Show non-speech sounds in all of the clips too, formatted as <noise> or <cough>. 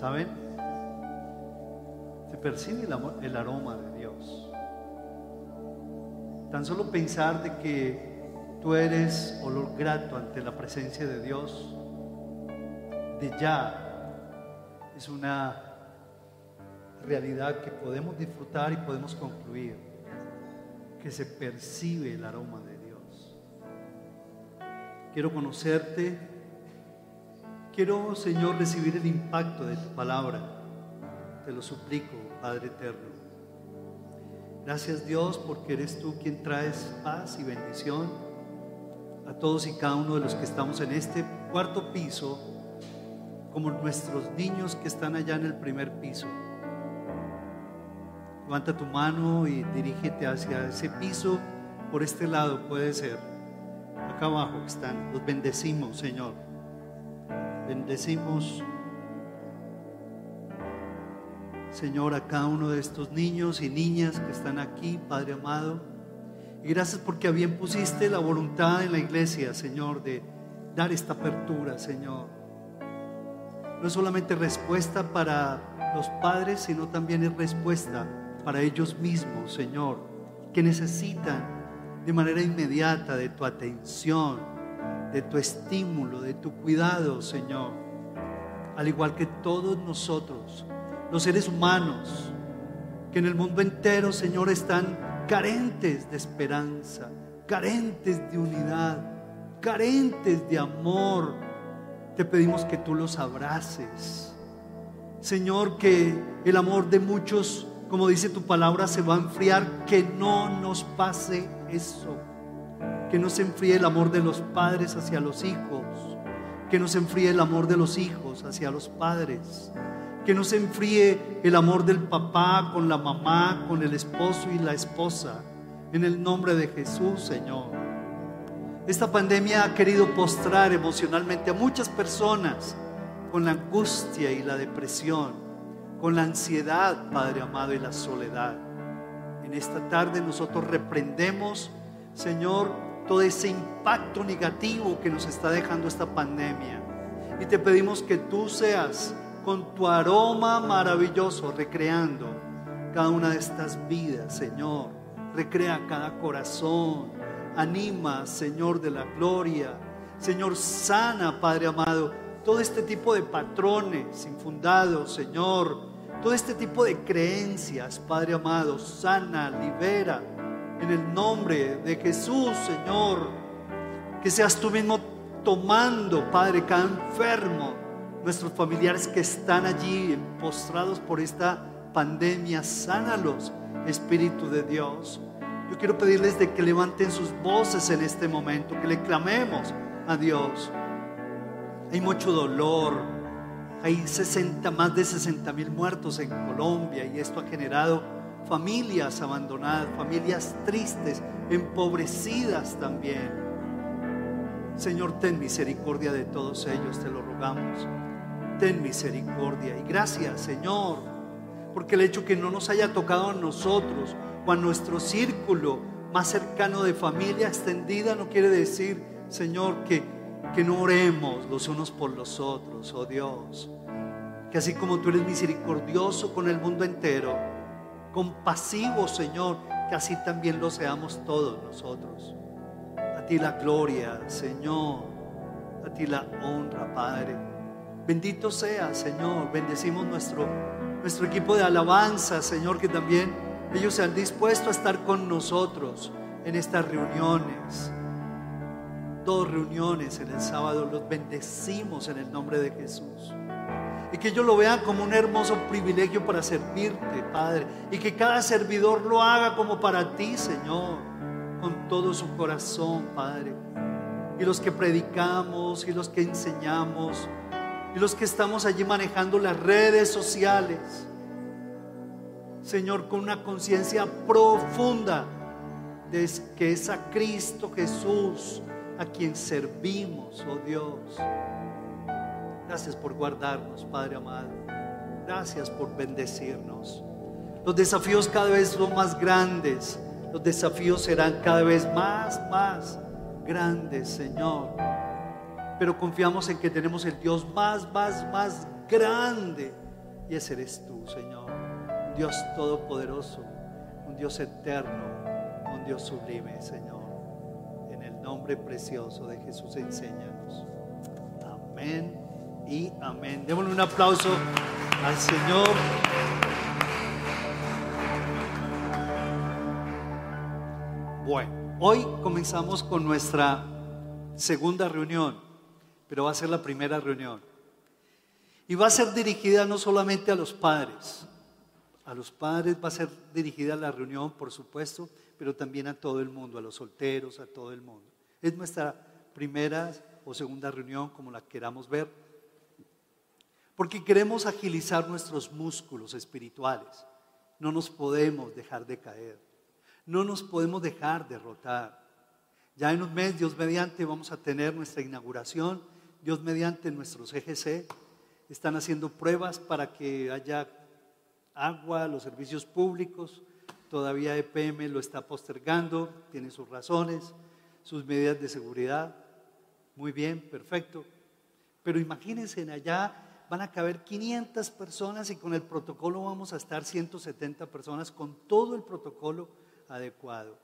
¿Saben? Se percibe el, aroma de Dios. Tan solo pensar de que tú eres olor grato ante la presencia de Dios, de ya, es una realidad que podemos disfrutar y podemos concluir, que se percibe el aroma de Dios. Quiero conocerte, quiero, Señor, recibir el impacto de tu palabra. Te lo suplico, Padre eterno. Gracias Dios porque eres tú quien traes paz y bendición a todos y cada uno de los que estamos en este cuarto piso, como nuestros niños que están allá en el primer piso. Levanta tu mano y dirígete hacia ese piso. Por este lado puede ser. Acá abajo están. Los bendecimos, Señor. Bendecimos, Señor, a cada uno de estos niños y niñas que están aquí, Padre amado. Y gracias porque a bien pusiste la voluntad en la iglesia, Señor, de dar esta apertura, Señor. No es solamente respuesta para los padres, sino también es respuesta para ellos mismos, Señor, que necesitan de manera inmediata de tu atención, de tu estímulo, de tu cuidado, Señor. Al igual que todos nosotros, los seres humanos, que en el mundo entero, Señor, están carentes de esperanza, carentes de unidad, carentes de amor. Te pedimos que tú los abraces. Señor, que el amor de muchos como dice tu palabra, se va a enfriar, que no nos pase eso. Que no se enfríe el amor de los padres hacia los hijos. Que no se enfríe el amor de los hijos hacia los padres. Que no se enfríe el amor del papá con la mamá, con el esposo y la esposa. En el nombre de Jesús, Señor. Esta pandemia ha querido postrar emocionalmente a muchas personas con la angustia y la depresión con la ansiedad, Padre amado, y la soledad. En esta tarde nosotros reprendemos, Señor, todo ese impacto negativo que nos está dejando esta pandemia. Y te pedimos que tú seas con tu aroma maravilloso recreando cada una de estas vidas, Señor. Recrea cada corazón. Anima, Señor de la gloria. Señor, sana, Padre amado, todo este tipo de patrones infundados, Señor, todo este tipo de creencias, Padre amado, sana, libera. En el nombre de Jesús, Señor, que seas tú mismo tomando, Padre, cada enfermo, nuestros familiares que están allí postrados por esta pandemia, sánalos, Espíritu de Dios. Yo quiero pedirles de que levanten sus voces en este momento, que le clamemos a Dios. Hay mucho dolor, hay 60, más de 60 mil muertos en Colombia y esto ha generado familias abandonadas, familias tristes, empobrecidas también. Señor, ten misericordia de todos ellos, te lo rogamos. Ten misericordia y gracias, Señor, porque el hecho que no nos haya tocado a nosotros o a nuestro círculo más cercano de familia extendida no quiere decir, Señor, que que no oremos los unos por los otros, oh Dios. Que así como tú eres misericordioso con el mundo entero, compasivo, Señor, que así también lo seamos todos nosotros. A ti la gloria, Señor. A ti la honra, Padre. Bendito sea, Señor. Bendecimos nuestro, nuestro equipo de alabanza, Señor, que también ellos se han dispuesto a estar con nosotros en estas reuniones dos reuniones en el sábado, los bendecimos en el nombre de Jesús. Y que ellos lo vean como un hermoso privilegio para servirte, Padre. Y que cada servidor lo haga como para ti, Señor, con todo su corazón, Padre. Y los que predicamos y los que enseñamos y los que estamos allí manejando las redes sociales. Señor, con una conciencia profunda de que es a Cristo Jesús a quien servimos, oh Dios. Gracias por guardarnos, Padre amado. Gracias por bendecirnos. Los desafíos cada vez son más grandes. Los desafíos serán cada vez más, más grandes, Señor. Pero confiamos en que tenemos el Dios más, más, más grande Y ese eres tú, Señor. Un Dios todopoderoso, un Dios eterno, un Dios sublime, Señor. En el nombre precioso de Jesús, enséñanos. Amén y amén. Démosle un aplauso al Señor. Bueno, hoy comenzamos con nuestra segunda reunión, pero va a ser la primera reunión. Y va a ser dirigida no solamente a los padres, a los padres va a ser dirigida la reunión, por supuesto, pero también a todo el mundo, a los solteros, a todo el mundo. Es nuestra primera o segunda reunión, como la queramos ver, porque queremos agilizar nuestros músculos espirituales. No nos podemos dejar de caer, no nos podemos dejar derrotar. Ya en un mes, Dios mediante, vamos a tener nuestra inauguración, Dios mediante nuestros EGC están haciendo pruebas para que haya agua, los servicios públicos. Todavía EPM lo está postergando, tiene sus razones, sus medidas de seguridad. Muy bien, perfecto. Pero imagínense, allá van a caber 500 personas y con el protocolo vamos a estar 170 personas con todo el protocolo adecuado.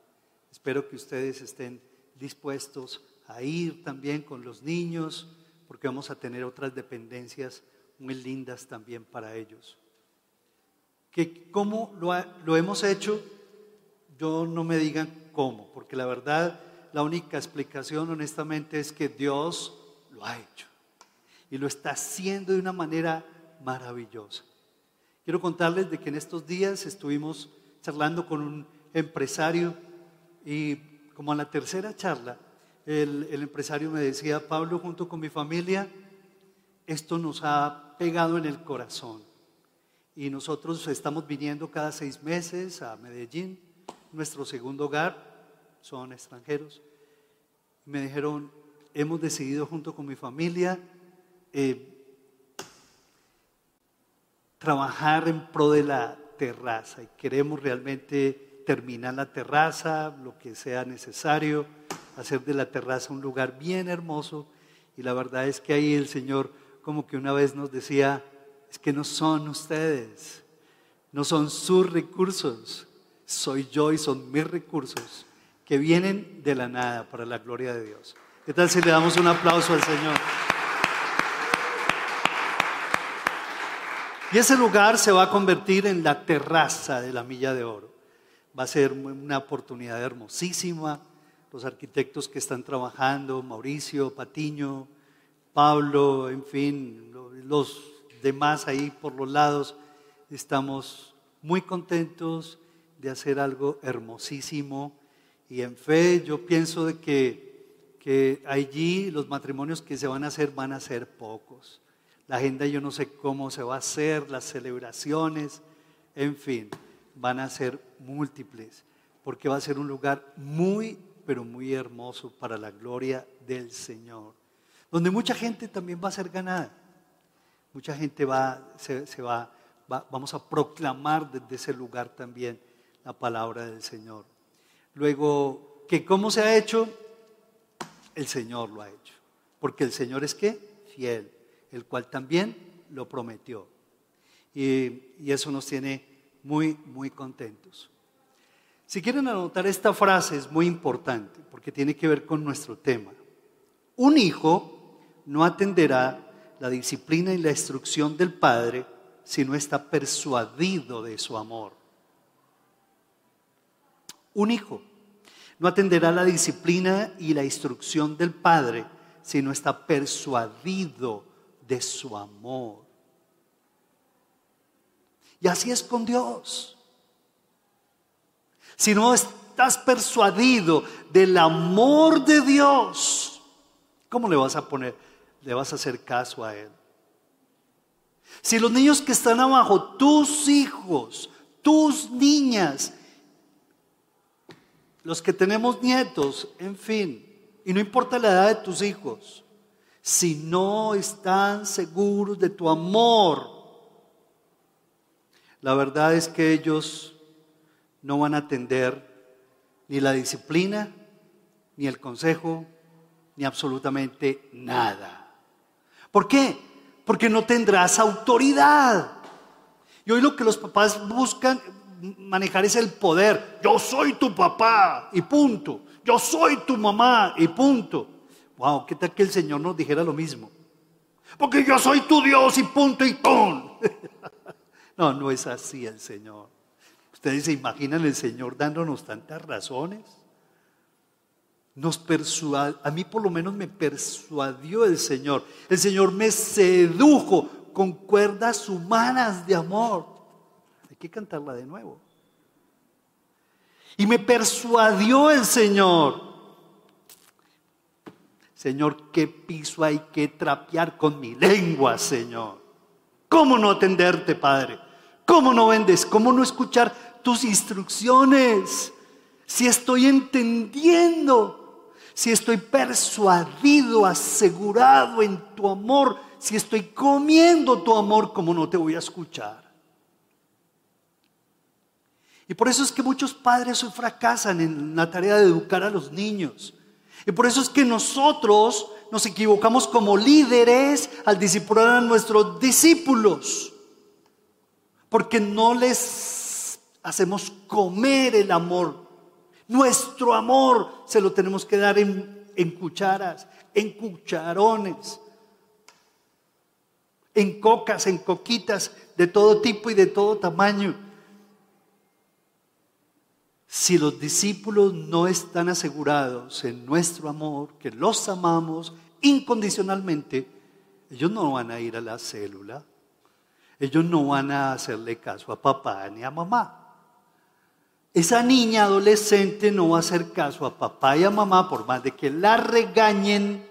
Espero que ustedes estén dispuestos a ir también con los niños, porque vamos a tener otras dependencias muy lindas también para ellos. Que cómo lo, lo hemos hecho, yo no me digan cómo, porque la verdad, la única explicación honestamente es que Dios lo ha hecho y lo está haciendo de una manera maravillosa. Quiero contarles de que en estos días estuvimos charlando con un empresario y como a la tercera charla, el, el empresario me decía, Pablo, junto con mi familia, esto nos ha pegado en el corazón. Y nosotros estamos viniendo cada seis meses a Medellín, nuestro segundo hogar, son extranjeros. Me dijeron, hemos decidido junto con mi familia eh, trabajar en pro de la terraza y queremos realmente terminar la terraza, lo que sea necesario, hacer de la terraza un lugar bien hermoso. Y la verdad es que ahí el Señor como que una vez nos decía, es que no son ustedes, no son sus recursos, soy yo y son mis recursos que vienen de la nada para la gloria de Dios. ¿Qué tal si le damos un aplauso al Señor? Y ese lugar se va a convertir en la terraza de la Milla de Oro. Va a ser una oportunidad hermosísima. Los arquitectos que están trabajando, Mauricio, Patiño, Pablo, en fin, los demás ahí por los lados, estamos muy contentos de hacer algo hermosísimo y en fe yo pienso de que, que allí los matrimonios que se van a hacer van a ser pocos. La agenda yo no sé cómo se va a hacer, las celebraciones, en fin, van a ser múltiples, porque va a ser un lugar muy, pero muy hermoso para la gloria del Señor donde mucha gente también va a ser ganada. Mucha gente va, se, va, vamos a proclamar desde ese lugar también la palabra del Señor. Luego, que cómo se ha hecho, el Señor lo ha hecho. Porque el Señor es qué? Fiel, el cual también lo prometió. Y, eso nos tiene muy, muy contentos. Si quieren anotar esta frase es muy importante porque tiene que ver con nuestro tema. Un hijo no atenderá la disciplina y la instrucción del Padre si no está persuadido de su amor. Un hijo no atenderá la disciplina y la instrucción del Padre si no está persuadido de su amor. Y así es con Dios. Si no estás persuadido del amor de Dios, ¿cómo le vas a poner? le vas a hacer caso a Él. Si los niños que están abajo, tus hijos, tus niñas, los que tenemos nietos, en fin, y no importa la edad de tus hijos, si no están seguros de tu amor, la verdad es que ellos no van a atender ni la disciplina, ni el consejo, ni absolutamente nada. ¿Por qué? Porque no tendrás autoridad. Y hoy lo que los papás buscan manejar es el poder. Yo soy tu papá y punto. Yo soy tu mamá y punto. Wow, ¿qué tal que el Señor nos dijera lo mismo? Porque yo soy tu Dios y punto y ton. <laughs> no, no es así el Señor. Ustedes se imaginan el Señor dándonos tantas razones. Nos persuadió, a mí por lo menos me persuadió el Señor. El Señor me sedujo con cuerdas humanas de amor. Hay que cantarla de nuevo. Y me persuadió el Señor. Señor, ¿qué piso hay que trapear con mi lengua, Señor? ¿Cómo no atenderte, Padre? ¿Cómo no vendes? ¿Cómo no escuchar tus instrucciones? Si estoy entendiendo, si estoy persuadido, asegurado en tu amor, si estoy comiendo tu amor, ¿cómo no te voy a escuchar? Y por eso es que muchos padres fracasan en la tarea de educar a los niños. Y por eso es que nosotros nos equivocamos como líderes al discipular a nuestros discípulos. Porque no les hacemos comer el amor. Nuestro amor se lo tenemos que dar en, en cucharas, en cucharones en cocas, en coquitas de todo tipo y de todo tamaño. Si los discípulos no están asegurados en nuestro amor, que los amamos incondicionalmente, ellos no van a ir a la célula, ellos no van a hacerle caso a papá ni a mamá. Esa niña adolescente no va a hacer caso a papá y a mamá por más de que la regañen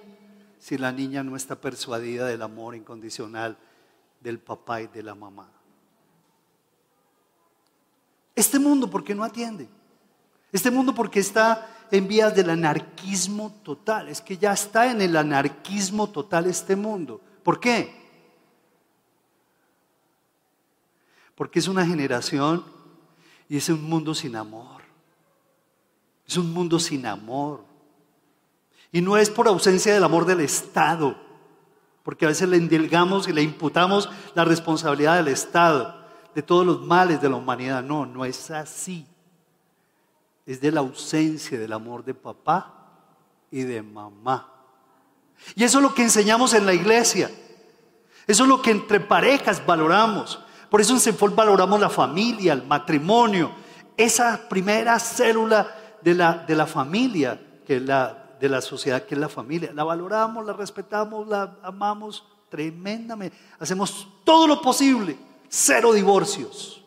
si la niña no está persuadida del amor incondicional del papá y de la mamá. Este mundo, ¿por qué no atiende? Este mundo, porque está en vías del anarquismo total? Es que ya está en el anarquismo total este mundo. ¿Por qué? Porque es una generación y es un mundo sin amor. Es un mundo sin amor. Y no es por ausencia del amor del Estado, porque a veces le endilgamos y le imputamos la responsabilidad del Estado, de todos los males de la humanidad. No, no es así. Es de la ausencia del amor de papá y de mamá. Y eso es lo que enseñamos en la iglesia. Eso es lo que entre parejas valoramos. Por eso en Senfol valoramos la familia, el matrimonio, esa primera célula de la, de la familia, que es la de la sociedad que es la familia. La valoramos, la respetamos, la amamos tremendamente. Hacemos todo lo posible, cero divorcios.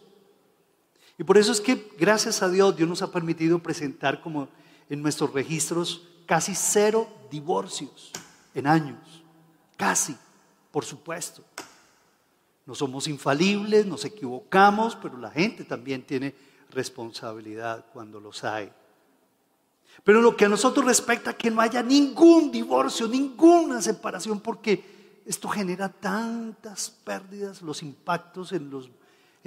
Y por eso es que, gracias a Dios, Dios nos ha permitido presentar como en nuestros registros casi cero divorcios en años. Casi, por supuesto. No somos infalibles, nos equivocamos, pero la gente también tiene responsabilidad cuando los hay. Pero lo que a nosotros respecta, que no haya ningún divorcio, ninguna separación, porque esto genera tantas pérdidas, los impactos en, los,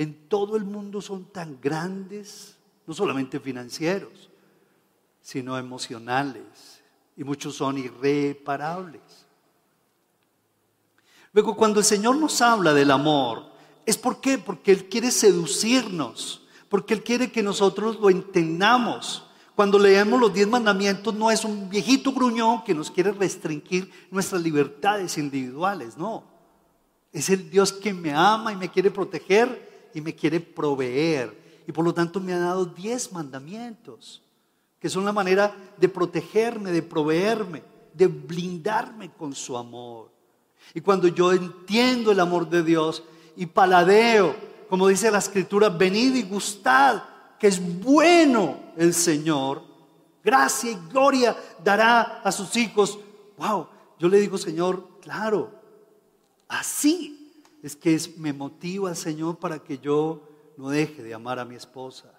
en todo el mundo son tan grandes, no solamente financieros, sino emocionales, y muchos son irreparables. Luego, cuando el Señor nos habla del amor, ¿es por qué? Porque Él quiere seducirnos, porque Él quiere que nosotros lo entendamos cuando leemos los diez mandamientos no es un viejito gruñón que nos quiere restringir nuestras libertades individuales, no. Es el Dios que me ama y me quiere proteger y me quiere proveer. Y por lo tanto me ha dado diez mandamientos, que son la manera de protegerme, de proveerme, de blindarme con su amor. Y cuando yo entiendo el amor de Dios y paladeo, como dice la escritura, venid y gustad que es bueno el Señor, gracia y gloria dará a sus hijos. Wow, yo le digo, Señor, claro, así es que me motiva, Señor, para que yo no deje de amar a mi esposa,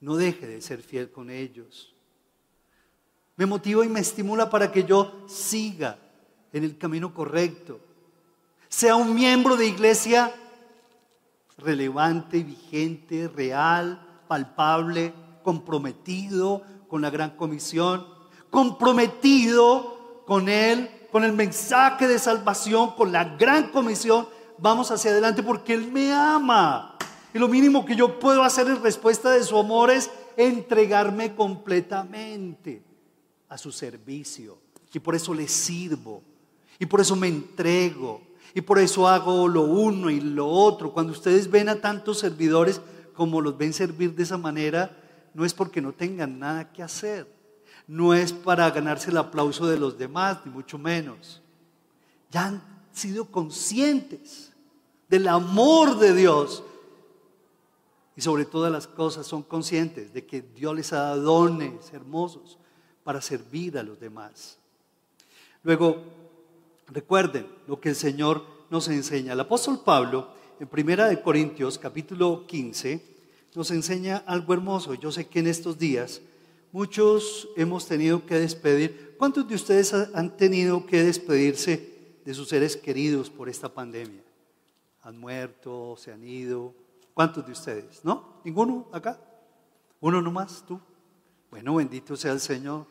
no deje de ser fiel con ellos. Me motiva y me estimula para que yo siga en el camino correcto. Sea un miembro de iglesia relevante, vigente, real, palpable, comprometido con la gran comisión, comprometido con Él, con el mensaje de salvación, con la gran comisión, vamos hacia adelante porque Él me ama. Y lo mínimo que yo puedo hacer en respuesta de su amor es entregarme completamente a su servicio. Y por eso le sirvo. Y por eso me entrego. Y por eso hago lo uno y lo otro. Cuando ustedes ven a tantos servidores como los ven servir de esa manera, no es porque no tengan nada que hacer. No es para ganarse el aplauso de los demás, ni mucho menos. Ya han sido conscientes del amor de Dios. Y sobre todas las cosas son conscientes de que Dios les ha dado dones hermosos para servir a los demás. Luego, recuerden lo que el Señor nos enseña. El apóstol Pablo, en Primera de Corintios, capítulo 15, nos enseña algo hermoso. Yo sé que en estos días muchos hemos tenido que despedir. ¿Cuántos de ustedes han tenido que despedirse de sus seres queridos por esta pandemia? ¿Han muerto? ¿Se han ido? ¿Cuántos de ustedes? ¿No? ¿Ninguno acá? ¿Uno nomás? ¿Tú? Bueno, bendito sea el Señor.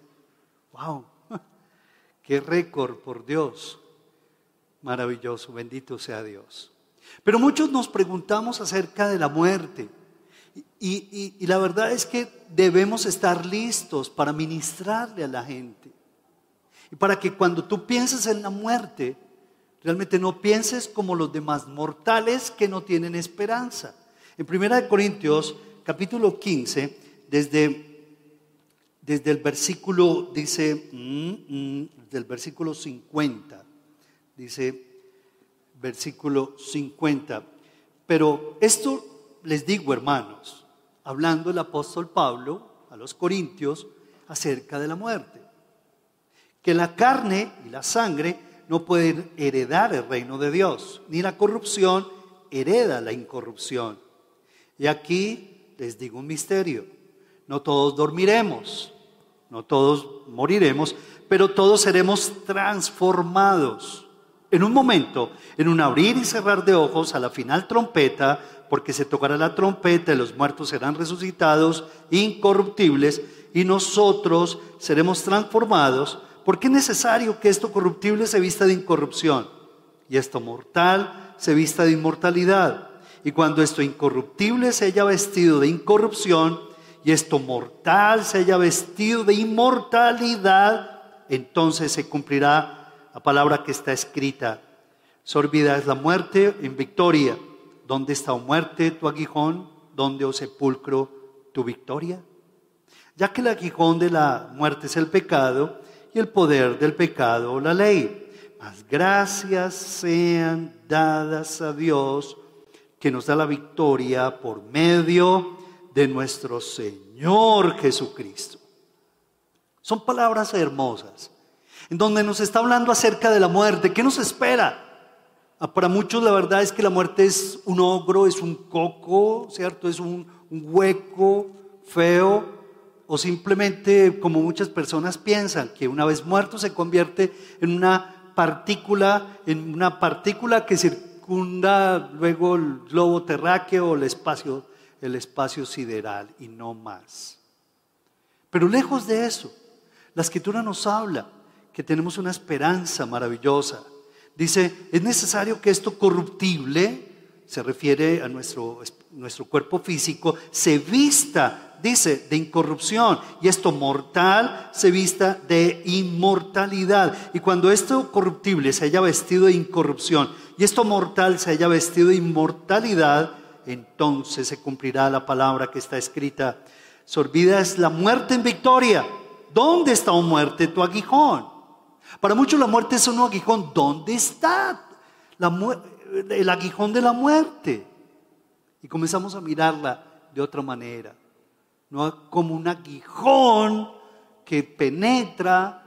¡Wow! <laughs> ¡Qué récord por Dios! Maravilloso, bendito sea Dios. Pero muchos nos preguntamos acerca de la muerte. Y, la verdad es que debemos estar listos para ministrarle a la gente. Y para que cuando tú pienses en la muerte, realmente no pienses como los demás mortales que no tienen esperanza. En 1 Corintios capítulo 15, desde, desde el versículo, dice, mm, mm, del versículo 50, dice, versículo 50, pero esto les digo, hermanos, hablando el apóstol Pablo a los corintios acerca de la muerte, que la carne y la sangre no pueden heredar el reino de Dios, ni la corrupción hereda la incorrupción. Y aquí les digo un misterio, no todos dormiremos, no todos moriremos, pero todos seremos transformados. En un momento, en un abrir y cerrar de ojos, a la final trompeta, porque se tocará la trompeta y los muertos serán resucitados incorruptibles y nosotros seremos transformados, porque es necesario que esto corruptible se vista de incorrupción y esto mortal se vista de inmortalidad. Y cuando esto incorruptible se haya vestido de incorrupción y esto mortal se haya vestido de inmortalidad, entonces se cumplirá la palabra que está escrita. Sorbida es la muerte en victoria. ¿Dónde está, o muerte, tu aguijón? ¿Dónde, o oh sepulcro, tu victoria? Ya que el aguijón de la muerte es el pecado y el poder del pecado la ley. Mas gracias sean dadas a Dios que nos da la victoria por medio de nuestro Señor Jesucristo. Son palabras hermosas, en donde nos está hablando acerca de la muerte. ¿Qué nos espera? Ah, para muchos la verdad es que la muerte es un ogro, es un coco, ¿cierto? Es un, hueco feo o simplemente como muchas personas piensan que una vez muerto se convierte en una partícula, en una partícula que circunda luego el globo terráqueo o el espacio, el espacio sideral y no más. Pero lejos de eso, la escritura nos habla que tenemos una esperanza maravillosa Dice, es necesario que esto corruptible, se refiere a nuestro, nuestro cuerpo físico, se vista, dice, de incorrupción. Y esto mortal se vista de inmortalidad. Y cuando esto corruptible se haya vestido de incorrupción y esto mortal se haya vestido de inmortalidad, entonces se cumplirá la palabra que está escrita. Sorbida es la muerte en victoria. ¿Dónde está, o muerte, tu aguijón? Para muchos la muerte es un aguijón. ¿Dónde está el aguijón de la muerte? Y comenzamos a mirarla de otra manera. No como un aguijón que penetra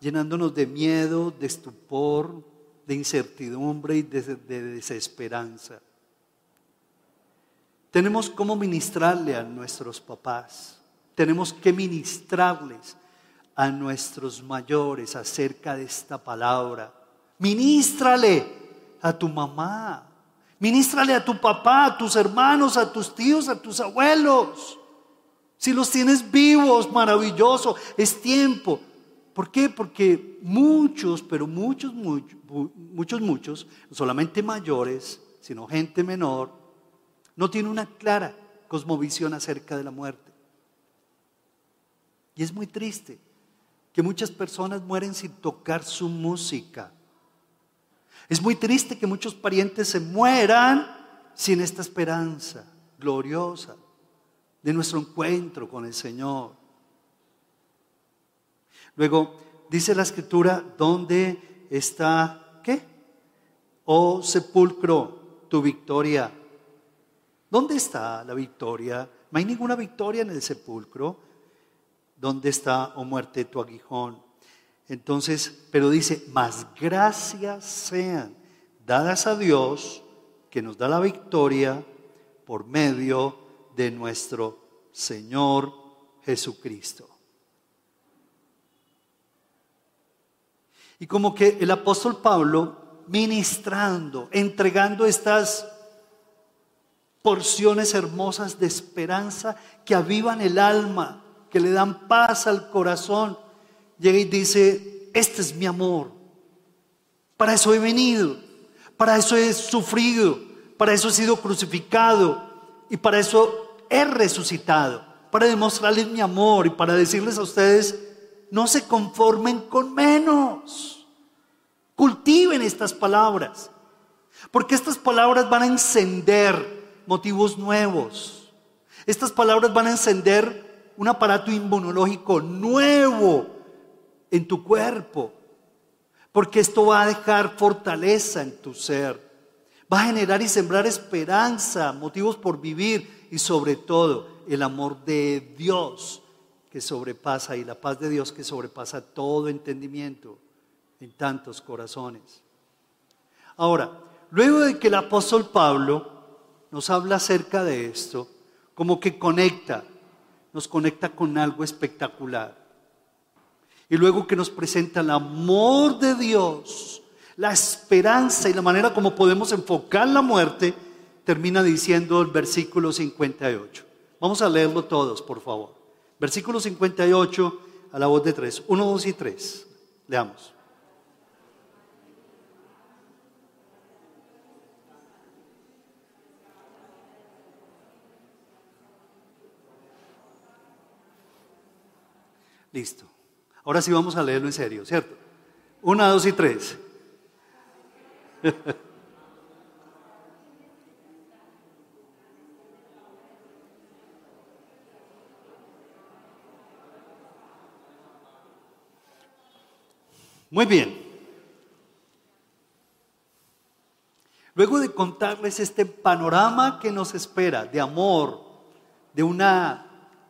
llenándonos de miedo, de estupor, de incertidumbre y de, de desesperanza. Tenemos cómo ministrarle a nuestros papás. Tenemos que ministrarles a nuestros mayores acerca de esta palabra. Ministrale a tu mamá, ministrale a tu papá, a tus hermanos, a tus tíos, a tus abuelos. Si los tienes vivos, maravilloso, es tiempo ¿Por qué? Porque muchos, pero muchos, muchos, muchos, muchos, solamente mayores, sino gente menor, no tienen una clara cosmovisión acerca de la muerte. Y es muy triste que muchas personas mueren sin tocar su música. Es muy triste que muchos parientes se mueran sin esta esperanza gloriosa de nuestro encuentro con el Señor. Luego dice la escritura, ¿dónde está qué? Oh sepulcro, tu victoria. ¿Dónde está la victoria? No hay ninguna victoria en el sepulcro. ¿Dónde está, oh muerte, tu aguijón? Entonces, pero dice, más gracias sean dadas a Dios que nos da la victoria por medio de nuestro Señor Jesucristo. Y como que el apóstol Pablo, ministrando, entregando estas porciones hermosas de esperanza que avivan el alma, que le dan paz al corazón, llega y dice, este es mi amor, para eso he venido, para eso he sufrido, para eso he sido crucificado. Y para eso he resucitado, para demostrarles mi amor y para decirles a ustedes, no se conformen con menos, cultiven estas palabras, porque estas palabras van a encender motivos nuevos, estas palabras van a encender un aparato inmunológico nuevo en tu cuerpo, porque esto va a dejar fortaleza en tu ser. Va a generar y sembrar esperanza, motivos por vivir y sobre todo el amor de Dios que sobrepasa y la paz de Dios que sobrepasa todo entendimiento en tantos corazones. Ahora, luego de que el apóstol Pablo nos habla acerca de esto, como que conecta, nos conecta con algo espectacular. Y luego que nos presenta el amor de Dios, la esperanza y la manera como podemos enfocar la muerte, termina diciendo el versículo 58. Vamos a leerlo todos, por favor. Versículo 58 a la voz de tres. Uno, dos y tres. Leamos. Listo. Ahora sí vamos a leerlo en serio, ¿cierto? Una, dos y tres. <laughs> Muy bien. Luego de contarles este panorama que nos espera de amor, de una,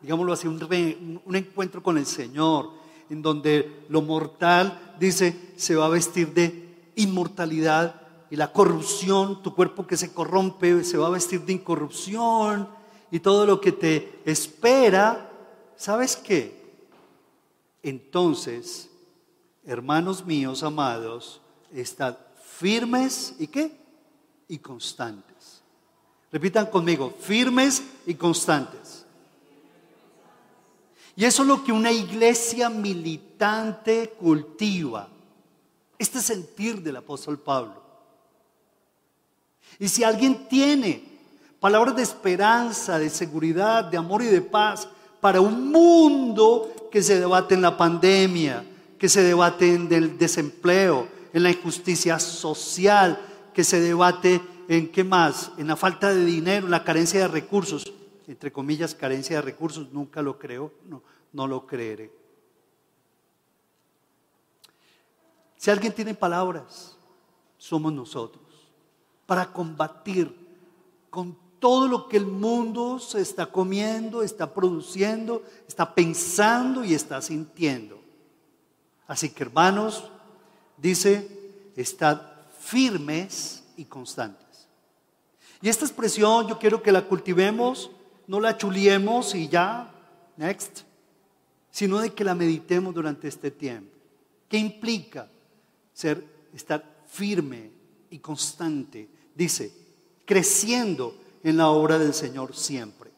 digámoslo así, un, encuentro con el Señor, en donde lo mortal, dice, se va a vestir de inmortalidad y la corrupción, tu cuerpo que se corrompe, se va a vestir de incorrupción y todo lo que te espera, ¿sabes qué? Entonces, hermanos míos amados, estad firmes y qué? Y constantes. Repitan conmigo, firmes y constantes. Y eso es lo que una iglesia militante cultiva. Este sentir del apóstol Pablo. Y si alguien tiene palabras de esperanza, de seguridad, de amor y de paz para un mundo que se debate en la pandemia, que se debate en el desempleo, en la injusticia social, que se debate en qué más, en la falta de dinero, en la carencia de recursos, entre comillas, carencia de recursos, nunca lo creo, no, no lo creeré. Si alguien tiene palabras, somos nosotros, para combatir con todo lo que el mundo se está comiendo, está produciendo, está pensando y está sintiendo. Así que hermanos, dice, estad firmes y constantes. Y esta expresión yo quiero que la cultivemos, no la chuliemos y ya, next, sino de que la meditemos durante este tiempo. ¿Qué implica ser, estar firme y constante? Dice, creciendo en la obra del Señor siempre.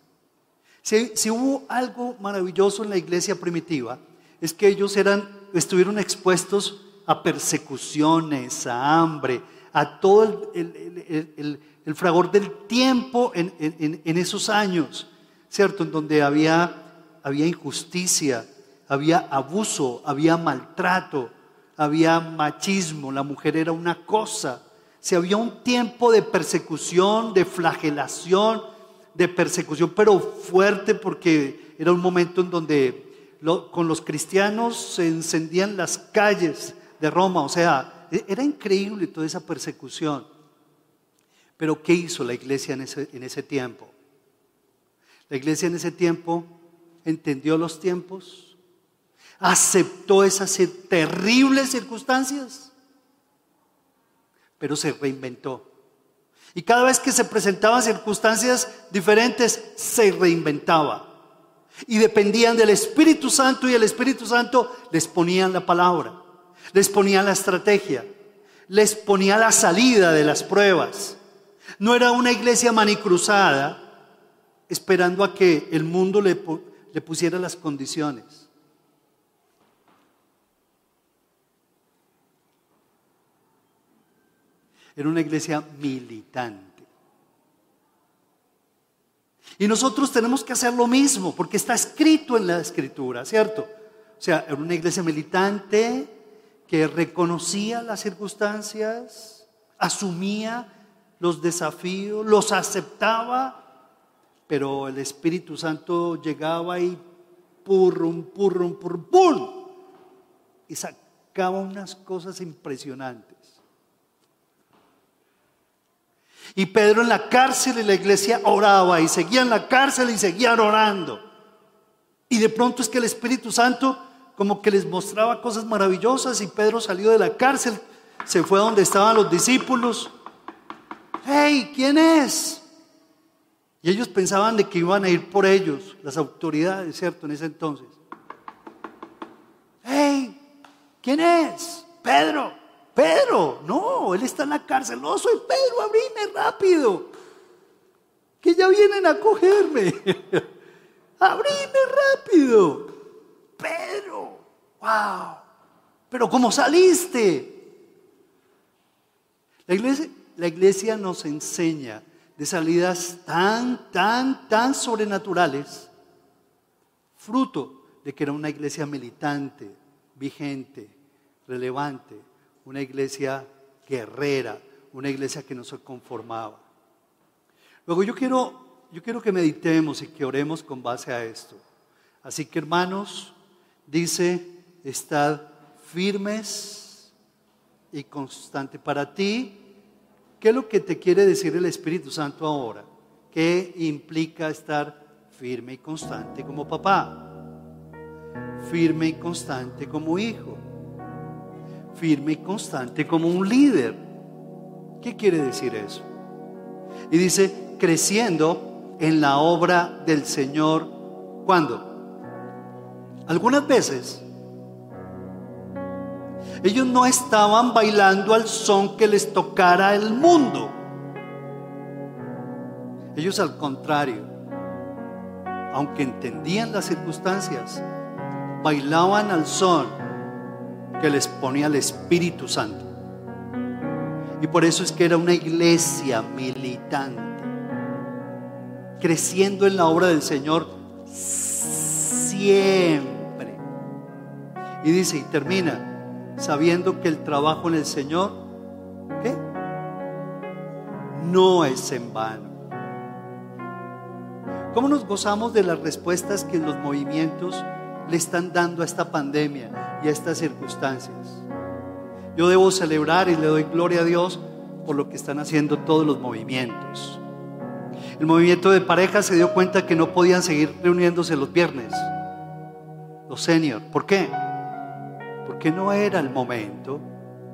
Si, hubo algo maravilloso en la iglesia primitiva, es que ellos eran estuvieron expuestos a persecuciones, a hambre, a todo el, fragor del tiempo en, esos años, ¿cierto? En donde había, había injusticia, había abuso, había maltrato, había machismo, la mujer era una cosa. Si había un tiempo de persecución, de flagelación, de persecución, pero fuerte porque era un momento en donde con los cristianos se encendían las calles de Roma, o sea, e, era increíble toda esa persecución. Pero ¿qué hizo la iglesia en ese, en ese tiempo? La iglesia en ese tiempo entendió los tiempos, aceptó esas terribles circunstancias, pero se reinventó. Y cada vez que se presentaban circunstancias diferentes, se reinventaba. Y dependían del Espíritu Santo y el Espíritu Santo les ponían la palabra, les ponían la estrategia, les ponía la salida de las pruebas. No era una iglesia manicruzada esperando a que el mundo le, le pusiera las condiciones. Era una iglesia militante. Y nosotros tenemos que hacer lo mismo, porque está escrito en la escritura, ¿cierto? O sea, era una iglesia militante que reconocía las circunstancias, asumía los desafíos, los aceptaba, pero el Espíritu Santo llegaba y purrum, purrum, purrum, pum, y sacaba unas cosas impresionantes. Y Pedro en la cárcel y la iglesia oraba y seguía en la cárcel y seguían orando. Y de pronto es que el Espíritu Santo como que les mostraba cosas maravillosas y Pedro salió de la cárcel, se fue a donde estaban los discípulos. ¡Hey! ¿Quién es? Y ellos pensaban de que iban a ir por ellos, las autoridades, ¿cierto? En ese entonces. ¡Hey! ¿Quién es? Pedro. Pedro, no, él está en la cárcel. No, soy Pedro, abrime rápido. Que ya vienen a cogerme. <laughs> abrime rápido. Pedro, wow. Pero ¿cómo saliste? La iglesia, la iglesia nos enseña de salidas tan, tan, tan sobrenaturales, fruto de que era una iglesia militante, vigente, relevante, una iglesia guerrera, una iglesia que no se conformaba. Luego yo quiero, yo quiero que meditemos y que oremos con base a esto. Así que hermanos, dice, estad firmes y constante. Para ti, ¿qué es lo que te quiere decir el Espíritu Santo ahora? ¿Qué implica estar firme y constante como papá? Firme y constante como hijo firme y constante como un líder. ¿Qué quiere decir eso? Y dice, creciendo en la obra del Señor. ¿Cuándo? Algunas veces ellos no estaban bailando al son que les tocara el mundo. Ellos al contrario, aunque entendían las circunstancias, bailaban al son que les ponía el Espíritu Santo. Y por eso es que era una iglesia militante, creciendo en la obra del Señor siempre. Y dice, y termina, sabiendo que el trabajo en el Señor, ¿qué? No es en vano. ¿Cómo nos gozamos de las respuestas que los movimientos le están dando a esta pandemia y a estas circunstancias. Yo debo celebrar y le doy gloria a Dios por lo que están haciendo todos los movimientos. El movimiento de parejas se dio cuenta que no podían seguir reuniéndose los viernes, los seniors. ¿Por qué? Porque no era el momento,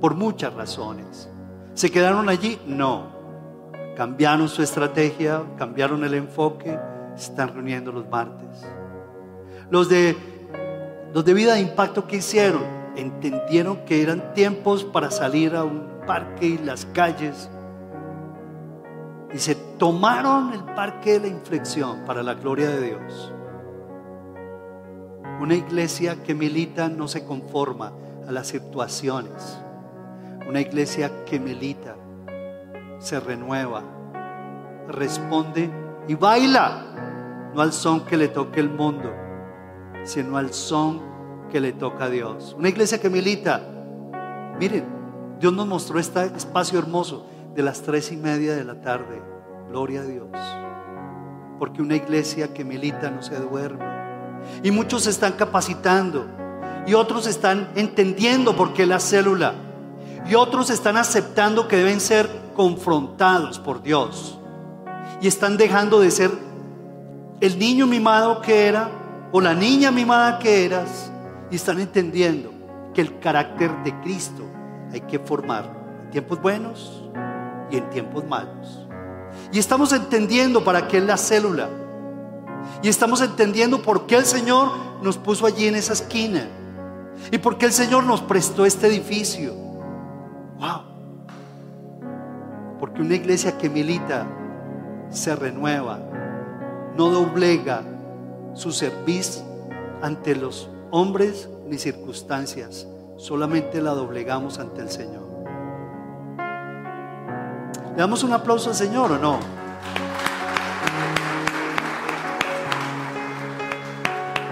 por muchas razones. ¿Se quedaron allí? No. Cambiaron su estrategia, cambiaron el enfoque, se están reuniendo los martes. Los de los de vida de impacto que hicieron entendieron que eran tiempos para salir a un parque y las calles. Y se tomaron el parque de la inflexión para la gloria de Dios. Una iglesia que milita no se conforma a las situaciones. Una iglesia que milita se renueva, responde y baila, no al son que le toque el mundo, sino al son que le toca a Dios. Una iglesia que milita, miren, Dios nos mostró este espacio hermoso de las tres y media de la tarde. Gloria a Dios. Porque una iglesia que milita no se duerme. Y muchos se están capacitando. Y otros están entendiendo por qué la célula. Y otros están aceptando que deben ser confrontados por Dios. Y están dejando de ser el niño mimado que era o la niña mimada que eras. Y están entendiendo que el carácter de Cristo hay que formar en tiempos buenos y en tiempos malos. Y estamos entendiendo para qué es la célula. Y estamos entendiendo por qué el Señor nos puso allí en esa esquina. Y por qué el Señor nos prestó este edificio. Wow. Porque una iglesia que milita se renueva, no doblega su servicio ante los hombres ni circunstancias, solamente la doblegamos ante el Señor. ¿Le damos un aplauso al Señor o no?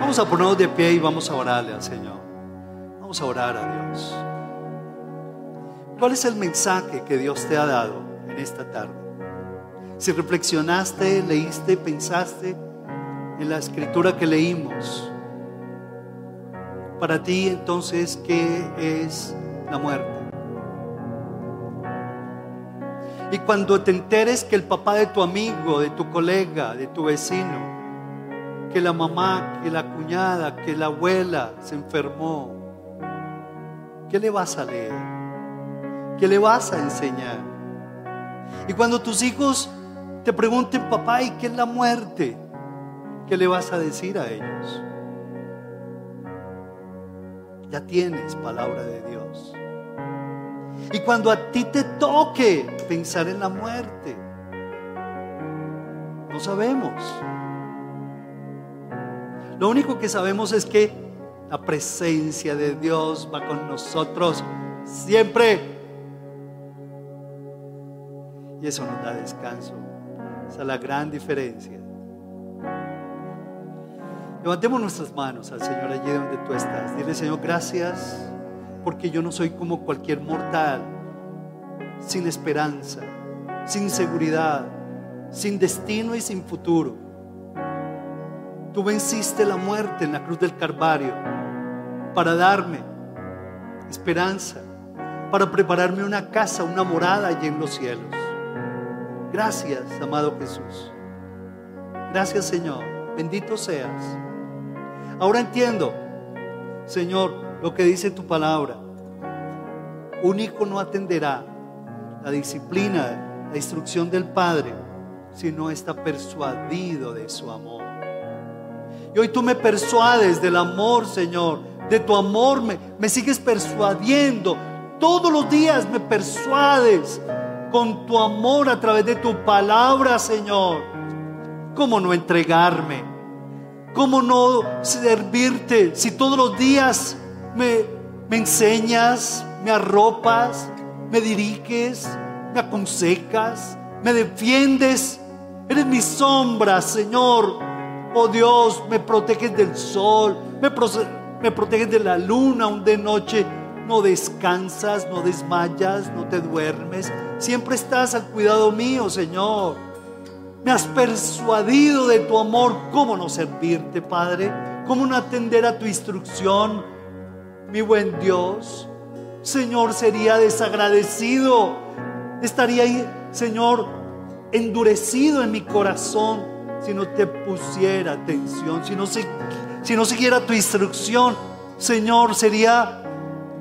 Vamos a ponernos de pie y vamos a orarle al Señor. Vamos a orar a Dios. ¿Cuál es el mensaje que Dios te ha dado en esta tarde? Si reflexionaste, leíste, pensaste en la escritura que leímos, para ti entonces, ¿qué es la muerte? Y cuando te enteres que el papá de tu amigo, de tu colega, de tu vecino, que la mamá, que la cuñada, que la abuela se enfermó, ¿qué le vas a leer? ¿Qué le vas a enseñar? Y cuando tus hijos te pregunten, papá, ¿y qué es la muerte? ¿Qué le vas a decir a ellos? Ya tienes palabra de Dios. Y cuando a ti te toque pensar en la muerte, no sabemos. Lo único que sabemos es que la presencia de Dios va con nosotros siempre. Y eso nos da descanso. Esa es la gran diferencia. Levantemos nuestras manos al Señor allí donde tú estás. Dile, Señor, gracias porque yo no soy como cualquier mortal, sin esperanza, sin seguridad, sin destino y sin futuro. Tú venciste la muerte en la cruz del Calvario para darme esperanza, para prepararme una casa, una morada allí en los cielos. Gracias, amado Jesús. Gracias, Señor. Bendito seas. Ahora entiendo, Señor, lo que dice tu palabra. Un hijo no atenderá la disciplina, la instrucción del Padre, si no está persuadido de su amor. Y hoy tú me persuades del amor, Señor, de tu amor, me, me sigues persuadiendo. Todos los días me persuades con tu amor a través de tu palabra, Señor. ¿Cómo no entregarme? ¿Cómo no servirte si todos los días me, enseñas, me arropas, me diriges, me aconsejas, me defiendes. Eres mi sombra, Señor. Oh Dios, me proteges del sol, me, proteges de la luna, aún de noche. No descansas, no desmayas, no te duermes. Siempre estás al cuidado mío, Señor. Me has persuadido de tu amor. ¿Cómo no servirte, Padre? ¿Cómo no atender a tu instrucción? mi buen Dios. Señor, sería desagradecido. Estaría, ahí, Señor, endurecido en mi corazón si no te pusiera atención, si no, si no siguiera tu instrucción. Señor, sería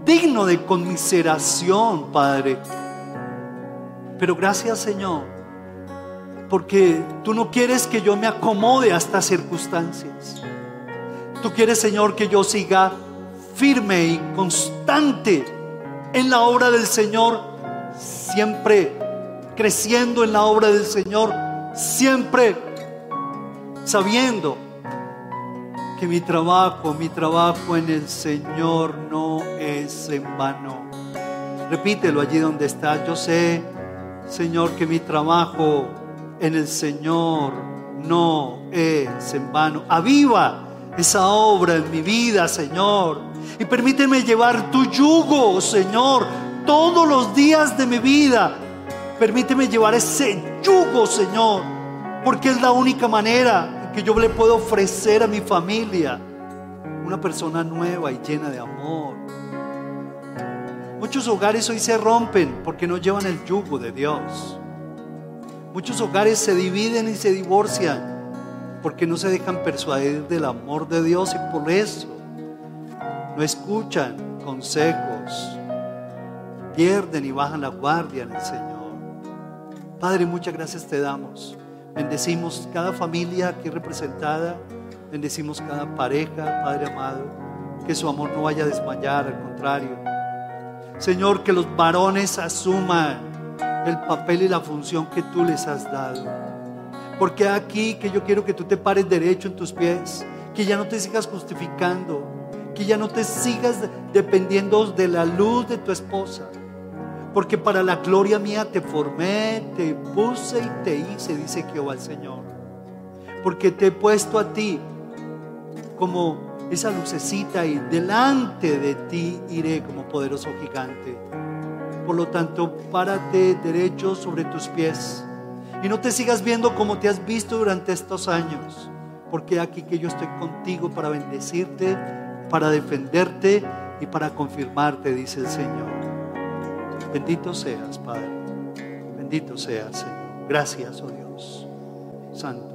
digno de conmiseración, Padre. Pero gracias, Señor, porque tú no quieres que yo me acomode a estas circunstancias. Tú quieres, Señor, que yo siga firme y constante en la obra del Señor, siempre creciendo en la obra del Señor, siempre sabiendo que mi trabajo, mi trabajo en el Señor no es en vano. Repítelo allí donde estás. Yo sé, Señor, que mi trabajo en el Señor no es en vano. Aviva esa obra en mi vida, Señor. Y permíteme llevar tu yugo, Señor, todos los días de mi vida. Permíteme llevar ese yugo, Señor, porque es la única manera que yo le puedo ofrecer a mi familia una persona nueva y llena de amor. Muchos hogares hoy se rompen porque no llevan el yugo de Dios. Muchos hogares se dividen y se divorcian porque no se dejan persuadir del amor de Dios y por eso no escuchan consejos, pierden y bajan la guardia en el Señor. Padre, muchas gracias te damos Bendecimos cada familia aquí representada. Bendecimos cada pareja, Padre amado. Que su amor no vaya a desmayar, al contrario. Señor, que los varones asuman el papel y la función que tú les has dado. Porque aquí que yo quiero que tú te pares derecho en tus pies, que ya no te sigas justificando, que ya no te sigas dependiendo de la luz de tu esposa porque para la gloria mía te formé, te puse y te hice, dice Jehová el Señor. Porque te he puesto a ti como esa lucecita y delante de ti iré como poderoso gigante. Por lo tanto, párate derecho sobre tus pies y no te sigas viendo como te has visto durante estos años, porque aquí que yo estoy contigo para bendecirte, para defenderte y para confirmarte, dice el Señor. Bendito seas, Padre. Bendito seas, Señor. Gracias, oh Dios. Santo.